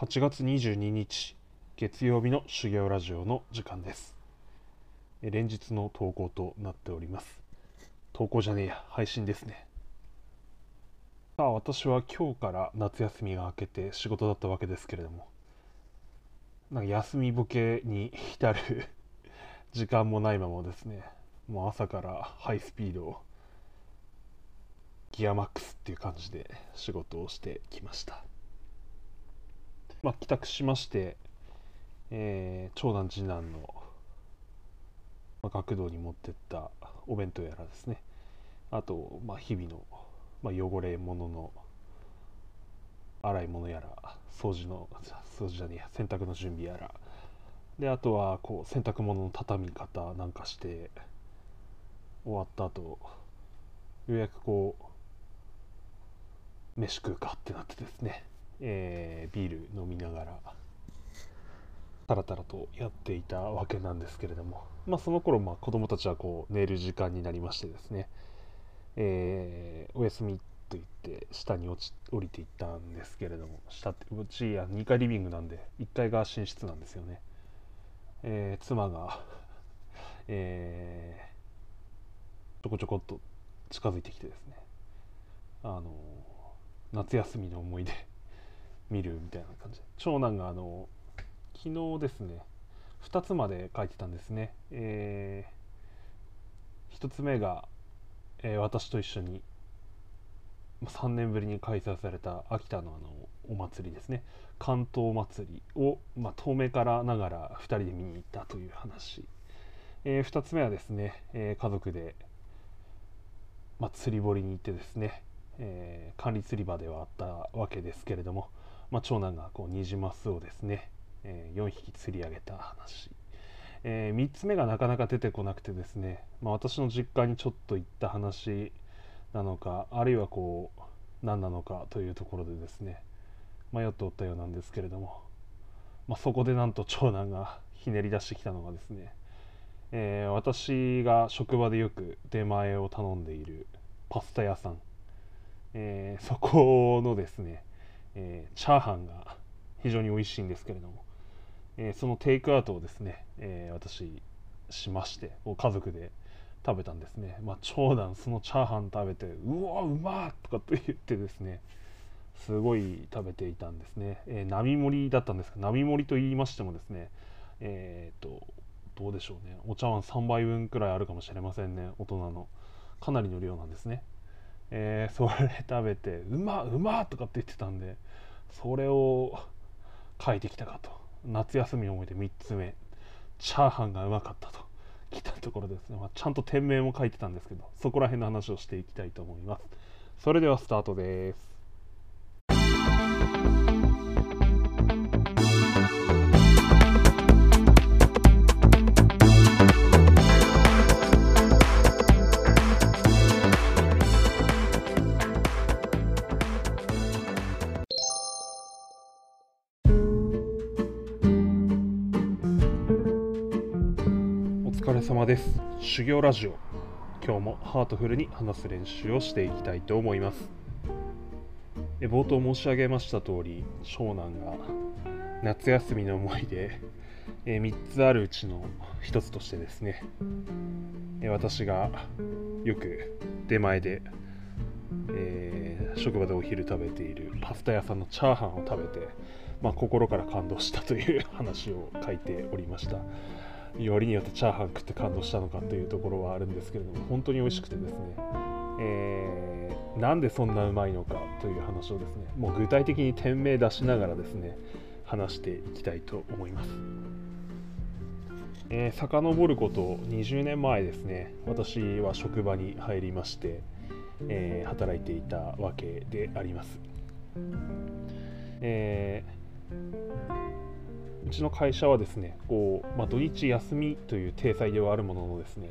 8月22日月曜日の修行ラジオの時間です。え連日の投稿となっております。投稿じゃねえや配信ですね。さあ私は今日から夏休みが明けて仕事だったわけですけれども。なんか休みボケに浸る時間もないままですね。もう朝からハイスピードギアマックスっていう感じで仕事をしてきました。まあ、帰宅しまして、えー長男次男の、まあ、学童に持ってったお弁当やらですね。あと、まあ、日々の、まあ、汚れ物の洗い物やら掃除の掃除じゃねえや洗濯の準備やら。であとはこう洗濯物の畳み方なんかして終わった後ようやくこう飯食うかってなってですね。えービール飲みながらタラタラとやっていたわけなんですけれども、まあ、その頃まあ子供たちはこう寝る時間になりましてですね、えーおやすみと言って下に落ち降りていったんですけれども。下ってうちあ2階リビングなんで1階が寝室なんですよね、えー妻が、えーちょこちょこっと近づいてきてですね。あの夏休みの思い出見るみたいな感じ。長男があの昨日ですね2つまで書いてたんですね、え1つ目が、えー私と一緒に3年ぶりに開催された秋田のあのお祭りですね。関東祭りを、まあ、遠目からながら2人で見に行ったという話、え2つ目はですね、えー家族で、まあ、釣り堀に行ってですね、えー管理釣り場ではあったわけですけれども、まあ、長男がこうニジマスをですね、え4匹釣り上げた話、え3つ目がなかなか出てこなくてですね、まあ、私の実家にちょっと行った話なのかあるいはこう何なのかというところでですね迷っておったようなんですけれども、まあ、そこでなんと長男がひねり出してきたのがですね、えー私が職場でよく出前を頼んでいるパスタ屋さん、えーそこのですね、えーチャーハンが非常に美味しいんですけれども、えーそのテイクアウトをですね、えー私しまして家族で食べたんですね、まあ、長男そのチャーハン食べてうわうまっとかと言ってですねすごい食べていたんですね、えー並盛りだったんですが並盛りと言いましてもですねえー、とどうでしょうね。お茶碗3杯分くらいあるかもしれませんね大人の。かなりの量なんですね。えーそれ食べてうまうまとかって言ってたんでそれを書いてきたかと。夏休みの思い出3つ目。チャーハンがうまかったと。来たところですね、まあ、ちゃんと店名も書いてたんですけどそこら辺の話をしていきたいと思います。それではスタートです。です。修行ラジオ。今日もハートフルに話す練習をしていきたいと思います。え冒頭申し上げました通り長男が夏休みの思い出え3つあるうちの1つとしてですね。え私がよく出前で、えー職場でお昼食べているパスタ屋さんのチャーハンを食べて、まあ、心から感動したという話を書いておりました。よりによってチャーハン食って感動したのかというところはあるんですけれども本当に美味しくてですね、えーなんでそんなうまいのかという話をですねもう具体的に店名出しながらですね話していきたいと思います、えー、遡ること20年前ですね私は職場に入りまして、えー働いていたわけであります、えーうちの会社はですねこう、まあ、土日休みという体裁ではあるもののですね、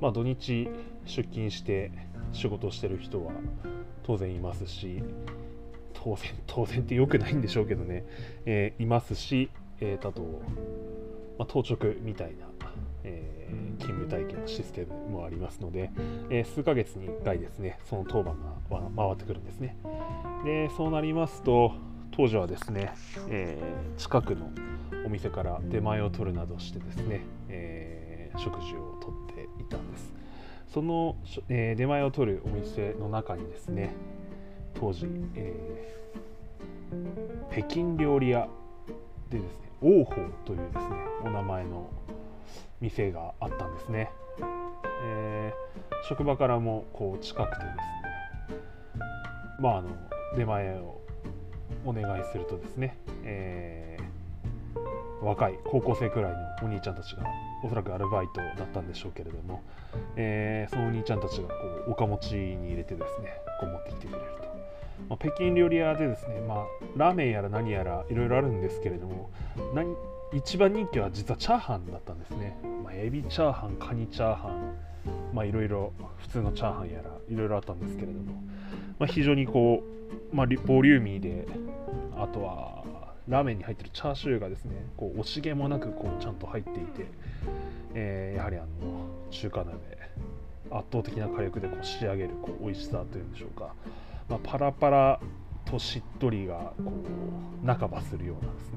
まあ、土日出勤して仕事してる人は当然いますし当然 当然って良くないんでしょうけどね、えーいますし、えーあと、まあ、当直みたいな、えー勤務体験のシステムもありますので、え数ヶ月に1回ですねその当番が回ってくるんですね。でそうなりますと当時はですね、えー、近くのお店から出前を取るなどしてですね、えー、食事をとっていたんです。その、えー、出前を取るお店の中にですね当時、え北京料理屋でですね王鵬というですねお名前の店があったんですね、え職場からもこう近くてですねまああの出前をお願いするとですね、えー、若い高校生くらいのお兄ちゃんたちがおそらくアルバイトだったんでしょうけれども、えー、そのお兄ちゃんたちがこうおかもちに入れてですねこう持ってきてくれると、まあ、北京料理屋でですね、まあ、ラーメンやら何やらいろいろあるんですけれども何一番人気は実はチャーハンだったんですね、まあ、エビチャーハンカニチャーハンまあいろいろ普通のチャーハンやらいろいろあったんですけれども、まあ、非常にこう、まあ、ボリューミーであとはラーメンに入ってるチャーシューがですねこう惜しげもなくこうちゃんと入っていて、えー、やはりあの中華鍋圧倒的な火力でこう仕上げるこう美味しさというんでしょうか、まあ、パラパラとしっとりがこう半ばするようなですね、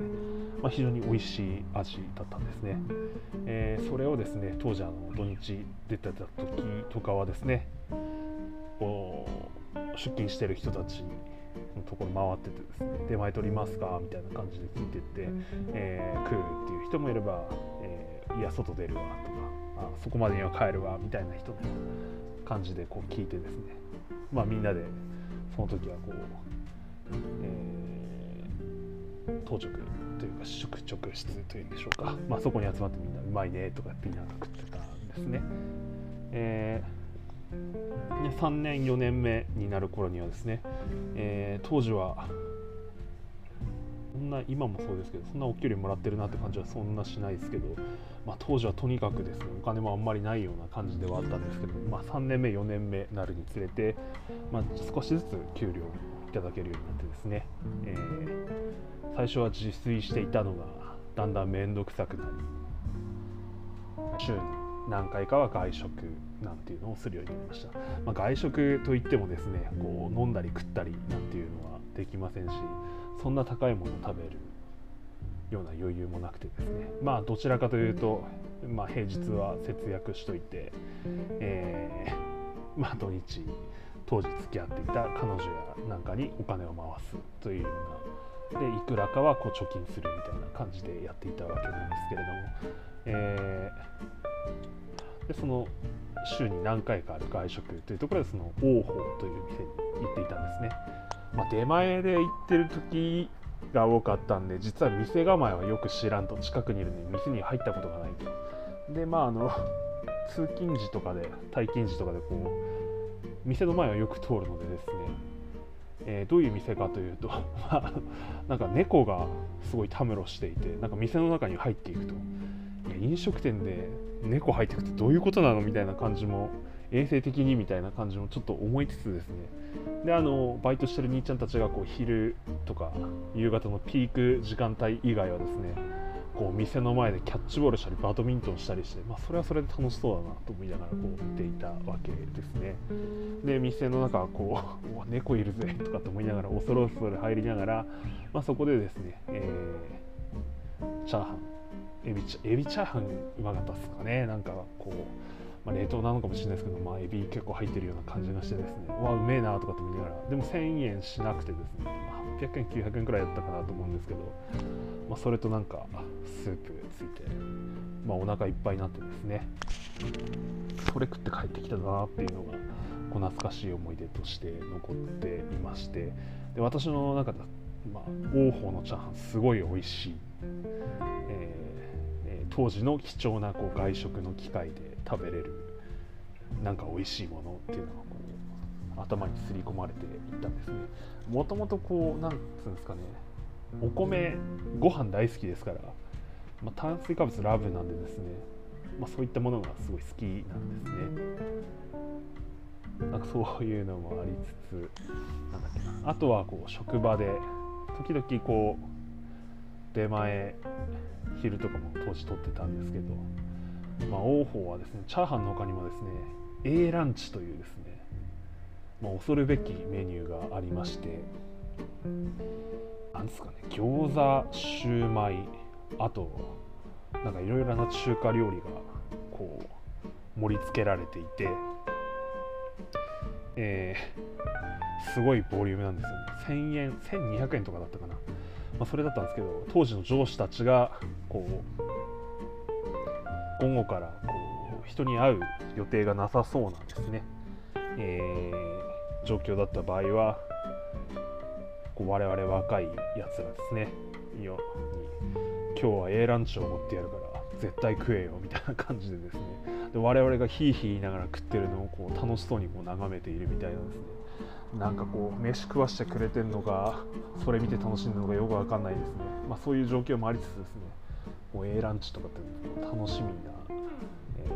まあ、非常に美味しい味だったんですね、えー、それをですね当時あの土日出てた時とかはですね出勤してる人たちのところ回っててですね出前取りますか？みたいな感じで聞いてって、えー、来るっていう人もいれば、えー、いや外出るわとかあそこまでには帰るわみたいな人の感じでこう聞いてですね。まあみんなでその時はこう、えー、当直というか宿直室というんでしょうか、まあ、そこに集まってみんなうまいねとかって言いながら食ってたんですね。えーで3年4年目になる頃にはですね、えー、当時はそんな今もそうですけどそんなお給料もらってるなって感じはそんなしないですけど、まあ、当時はとにかくですねお金もあんまりないような感じではあったんですけど、まあ、3年目4年目になるにつれて、まあ、少しずつ給料をいただけるようになってですね、えー、最初は自炊していたのがだんだん面倒くさくなり週に何回かは外食なんていうのをするようになりました、まあ、外食といってもですねこう飲んだり食ったりなんていうのはできませんしそんな高いものを食べるような余裕もなくてですね。まあどちらかというと、まあ、平日は節約しといて、えー、まあ土日当時付き合っていた彼女やなんかにお金を回すというようなでいくらかはこう貯金するみたいな感じでやっていたわけなんですけれども、えー、でその週に何回かある外食というところでその王鵬という店に行っていたんですね。まあ、出前で行ってる時が多かったんで実は店構えはよく知らんと近くにいるのに店に入ったことがないと。でまああの通勤時とかで退勤時とかでこう店の前をよく通るのでですね、えー、どういう店かというと なんか猫がすごいたむろしていてなんか店の中に入っていくと飲食店で猫入ってくってどういうことなのみたいな感じも衛生的にみたいな感じもちょっと思いつつですね。であのバイトしてる兄ちゃんたちがこう昼とか夕方のピーク時間帯以外はですねこう店の前でキャッチボールしたりバドミントンしたりして、まあ、それはそれで楽しそうだなと思いながらこう見ていたわけですね。で店の中はこう 猫いるぜとかと思いながら恐る恐る入りながら、まあ、そこでですね、えー、チャーハンエビチエビチャーハンうまかったっすかね。なんかこう、まあ、冷凍なのかもしれないですけど、まあ、エビ結構入ってるような感じがしてですね。うわうめえなとかって見ながら。でも1000円しなくてですね、まあ、800円900円くらいだったかなと思うんですけど、まあ、それとなんかスープついて、まあ、お腹いっぱいになってですね。それ食って帰ってきたなっていうのがこう懐かしい思い出として残っていまして。で私の中で、まあ、王鵬のチャーハンすごい美味しい、えー当時の貴重なこう外食の機会で食べれるなんか美味しいものっていうのがこう頭にすり込まれていったんですね。もともとこうなんつうんですかねお米ご飯大好きですから、まあ、炭水化物ラブなんでですね、まあ、そういったものがすごい好きなんですね。なんかそういうのもありつつなんだっけな。あとはこう職場で時々こう出前昼とかも当時取ってたんですけど、まあ、王鵬はですねチャーハンの他にもですね A ランチというですね、まあ、恐るべきメニューがありましてなんですかね餃子シューマイあとなんかいろいろな中華料理がこう盛り付けられていて、えー、すごいボリュームなんですよ。ね1000円1200円とかだったかな、まあ、それだったんですけど当時の上司たちがこう午後からこう人に会う予定がなさそうなんですね、えー、状況だった場合はこう我々若いやつらですね。に今日は A ランチを持ってやるから絶対食えよみたいな感じでですね。で我々がヒーヒー言いながら食ってるのをこう楽しそうにこう眺めているみたいなんですね。なんかこう飯食わしてくれてるのかそれ見て楽しんでるのかよくわかんないですね、まあ、そういう状況もありつつですね。こう A ランチとかって楽しみな、え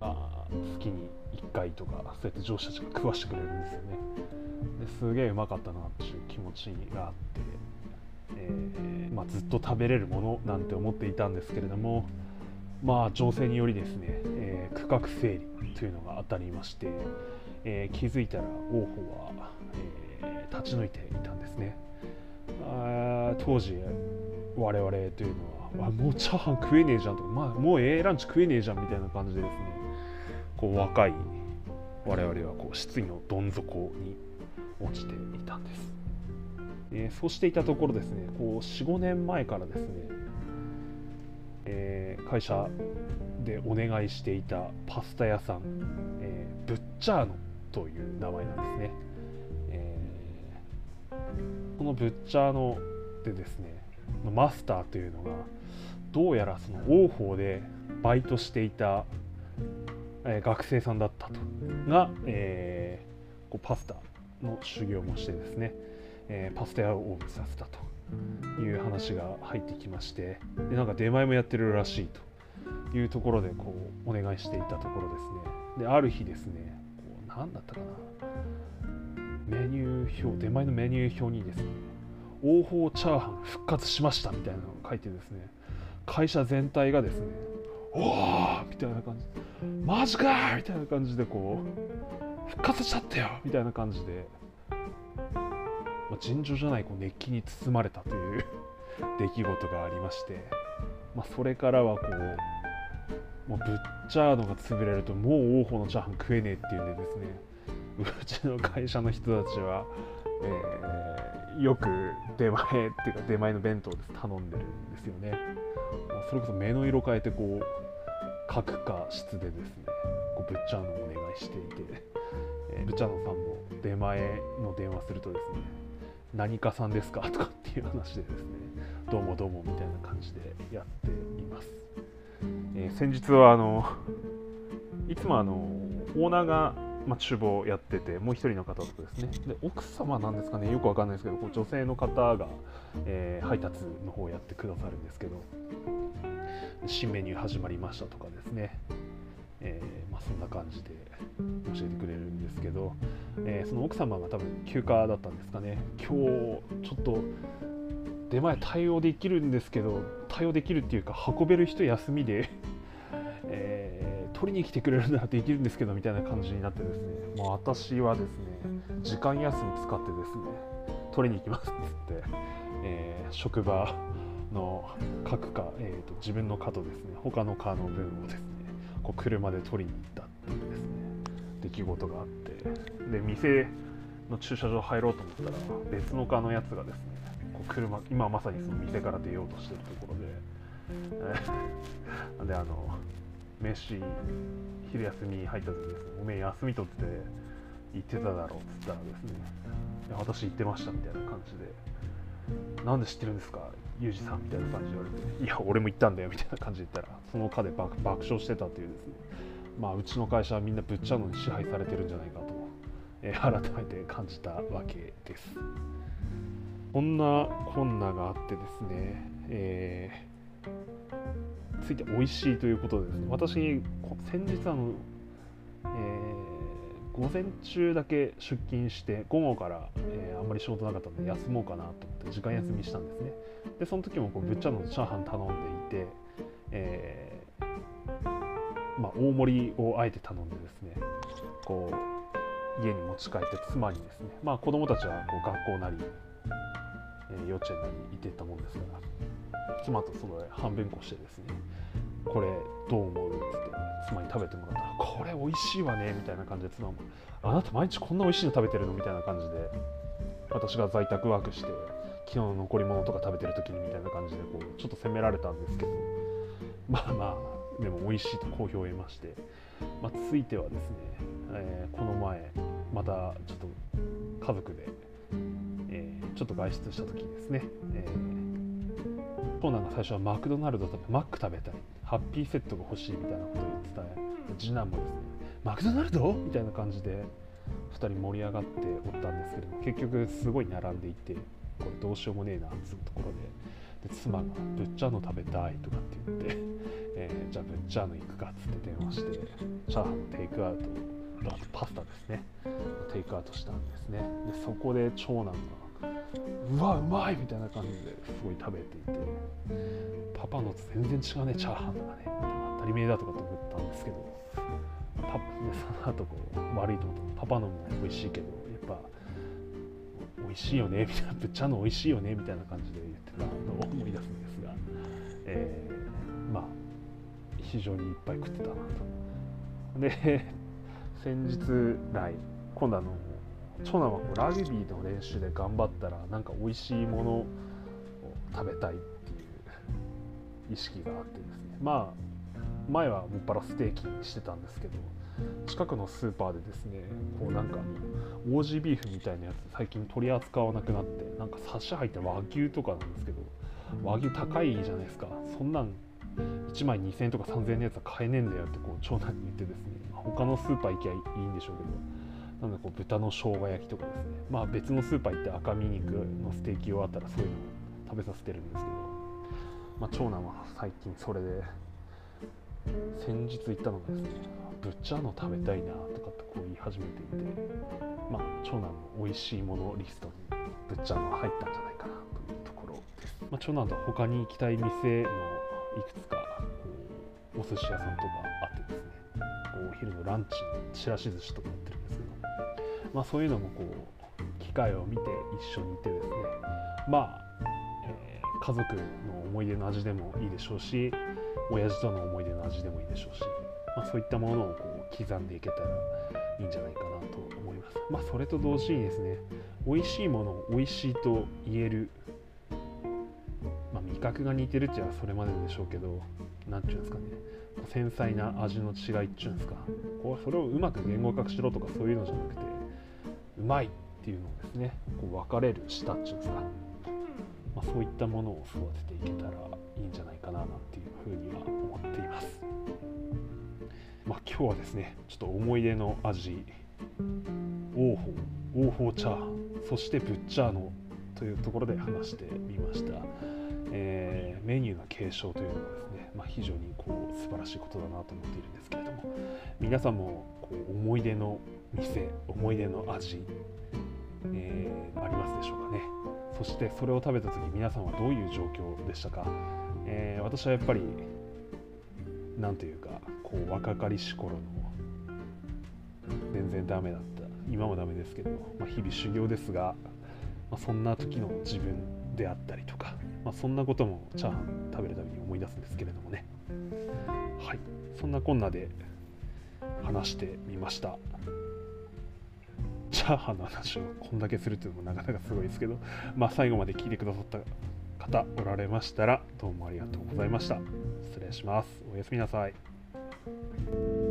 ー、まあ、月に1回とかそうやって上司たちが食わしてくれるんですよね。ですげえうまかったなっていう気持ちがあって、えー、まあ、ずっと食べれるものなんて思っていたんですけれどもまあ情勢によりですね、えー、区画整理というのが当たりまして、え気づいたら王鵬は、え立ち退いていたんですね。あ当時我々というのはもうチャーハン食えねえじゃんとか、まあ、もうええランチ食えねえじゃんみたいな感じでですね。こう若い我々はこう失意のどん底に落ちていたんです、えー、そうしていたところですねこう45年前からですね、えー、会社でお願いしていたパスタ屋さん、えー、ブッチャーノという名前なんですね、えこのブッチャーノでですねマスターというのがどうやらその王鵬でバイトしていた、え学生さんだったとが、えー、こうパスタの修行もしてですね、えー、パスタ屋をオープンさせたという話が入ってきましてでなんか出前もやってるらしいというところでこうお願いしていたところですね。である日ですね何だったかな。メニュー表出前のメニュー表にですね王鵬チャーハン復活しましたみたいなのが書いてですね会社全体がですねおおみたいな感じマジかみたいな感じでこう復活しちゃったよみたいな感じで、まあ、尋常じゃないこう熱気に包まれたという 出来事がありまして、まあ、それからはこう、まあ、ブッチャーノが潰れるともう王鵬のチャーハン食えねえっていうんでですね。うちの会社の人たちは、えー、よく出前っていうか出前の弁当です。頼んでるんですよね、まあ、それこそ目の色変えてこう各課室でですねこうブッチャーノをお願いしていて。えー、ルチャーノさんも出前の電話するとですね何かさんですか？とかっていう話でですねどうもどうもみたいな感じでやって、えー、先日はあのいつもあのオーナーが、まあ、厨房やっててもう一人の方とですね。で奥様なんですかね。よくわかんないですけどこう女性の方が、えー、配達の方をやってくださるんですけど。新メニュー始まりましたとかですね。えー、まあ、そんな感じで教えてくれるんですけど、え、その奥様が多分休暇だったんですかね。今日ちょっと出前対応できるんですけど対応できるっていうか運べる人休みで えー、取りに来てくれるならできるんですけどみたいな感じになってですね、まあ、私はですね時間休み使ってですね取りに行きますっつって、えー、職場の各課、えーと、と自分の課とですね他の課の分をですねこう車で取りに行ったっていうですね出来事があって。で店の駐車場入ろうと思ったら別の課のやつがですね車今まさにその店から出ようとしてるところで、えー、であの飯昼休み入った時ですねおめえ休み取って行ってただろうっつったらですね私行ってましたみたいな感じでなんで知ってるんですかユージさんみたいな感じで言われて、いや、俺も行ったんだよみたいな感じで言ったら、その課で爆爆笑してたというですね、まあ、うちの会社はみんなぶっちゃのに支配されてるんじゃないかと、えー、改めて感じたわけです。こんなこんながあってですね、えー、ついて美味しいということでですね、私、先日あの、えー午前中だけ出勤して午後から、えー、あんまり仕事なかったので休もうかなと思って時間休みしたんですね。でその時もこうぶっちゃのチャーハン頼んでいて、えー、まあ、大盛りをあえて頼んでですねこう家に持ち帰って妻にですねまあ子供たちはこう学校なりえ幼稚園に行ってたもんですから。妻とその半分こしてですねこれどう思う？っつって妻に食べてもらったらこれ美味しいわねみたいな感じで妻もあなた毎日こんな美味しいの食べてるの？みたいな感じで私が在宅ワークして昨日の残り物とか食べてる時にみたいな感じでこうちょっと責められたんですけど まあまあでも美味しいと好評を得まして、まあ、ついてはですね、えーこの前またちょっと家族で、ちょっと外出した時にですね、えー長男が最初はマクドナルド食べマック食べたいハッピーセットが欲しいみたいなことを言ってた次男もですねマクドナルド？みたいな感じで2人盛り上がっておったんですけど結局すごい並んでいてこれどうしようもねえなっつうところでで妻が「ぶっちゃの食べたい」とかって言って、えーじゃあぶっちゃの行くかっつって電話してチャーハンのテイクアウトあとパスタですねテイクアウトしたんですね。でそこで長男が「うわうまい!」みたいな感じですごい食べていて「パパのと全然違うねチャーハンがね」当たり前だとかと思ったんですけど。パその後こう悪いと思った。パパのも美味しいけどやっぱ美味しいよねみたいな。ぶっちゃの美味しいよねみたいな感じで言ってたのを思い出すんですが、えーまあ非常にいっぱい食ってたなと。で先日来今度あの長男はこうラグビーの練習で頑張ったらなんか美味しいものを食べたいっていう意識があってですね。まあ前はもっぱらステーキにしてたんですけど近くのスーパーでですねこうなんかオージービーフみたいなやつ最近取り扱わなくなってなんかサシ入った和牛とかなんですけど和牛高いじゃないですか。そんなん1枚2000円とか3000円のやつは買えねえんだよってこう長男に言ってですね他のスーパー行きゃいいんでしょうけどなんでこう豚の生姜焼きとかですね。まあ別のスーパー行って赤身肉のステーキ用あったらそういうのを食べさせてるんですけど、まあ、長男は最近それで先日行ったのがですねぶっちゃの食べたいなとかってこう言い始めていて。まあ長男の美味しいものリストにぶっちゃの入ったんじゃないかなというところです、まあ、長男と他に行きたい店のいくつかお寿司屋さんとかあってですね。お昼のランチちらし寿司とかやってるんですけどまあそういうのもこう機会を見て一緒にいてですね。まあ、えー家族の思い出の味でもいいでしょうし親父との思い出の味でもいいでしょうし、まあ、そういったものをこう刻んでいけたらいいんじゃないかなと思います。まあ、それと同時にですね美味しいものを美味しいと言える、まあ、味覚が似てるっていうのはそれまででしょうけど何て言うんですかね。繊細な味の違いっていうんですか。こうそれをうまく言語化しろとかそういうのじゃなくてうまいっていうのをですねこう分かれる舌っていうんですかまあ、そういったものを育てていけたらいいんじゃないかななんていうふうには思っています。まあ、今日はですねちょっと思い出の味王鵬王鵬チャーハンそしてブッチャーノというところで話してみました、えーメニューの継承というのはですね、まあ、非常にこう素晴らしいことだなと思っているんですけれども皆さんもこう思い出の店思い出の味、えーありますでしょうかね。そしてそれを食べた時皆さんはどういう状況でしたか、えー私はやっぱりなんというかこう若かりし頃の全然ダメだった今もダメですけど、まあ、日々修行ですが、まあ、そんな時の自分であったりとか、まあ、そんなこともチャーハン食べるたびに思い出すんですけれどもね。はい。そんなこんなで話してみました。チャーハンの話をこんだけするっていうのもなかなかすごいですけど、まあ、最後まで聞いてくださった方おられましたらどうもありがとうございました。失礼します。おやすみなさい。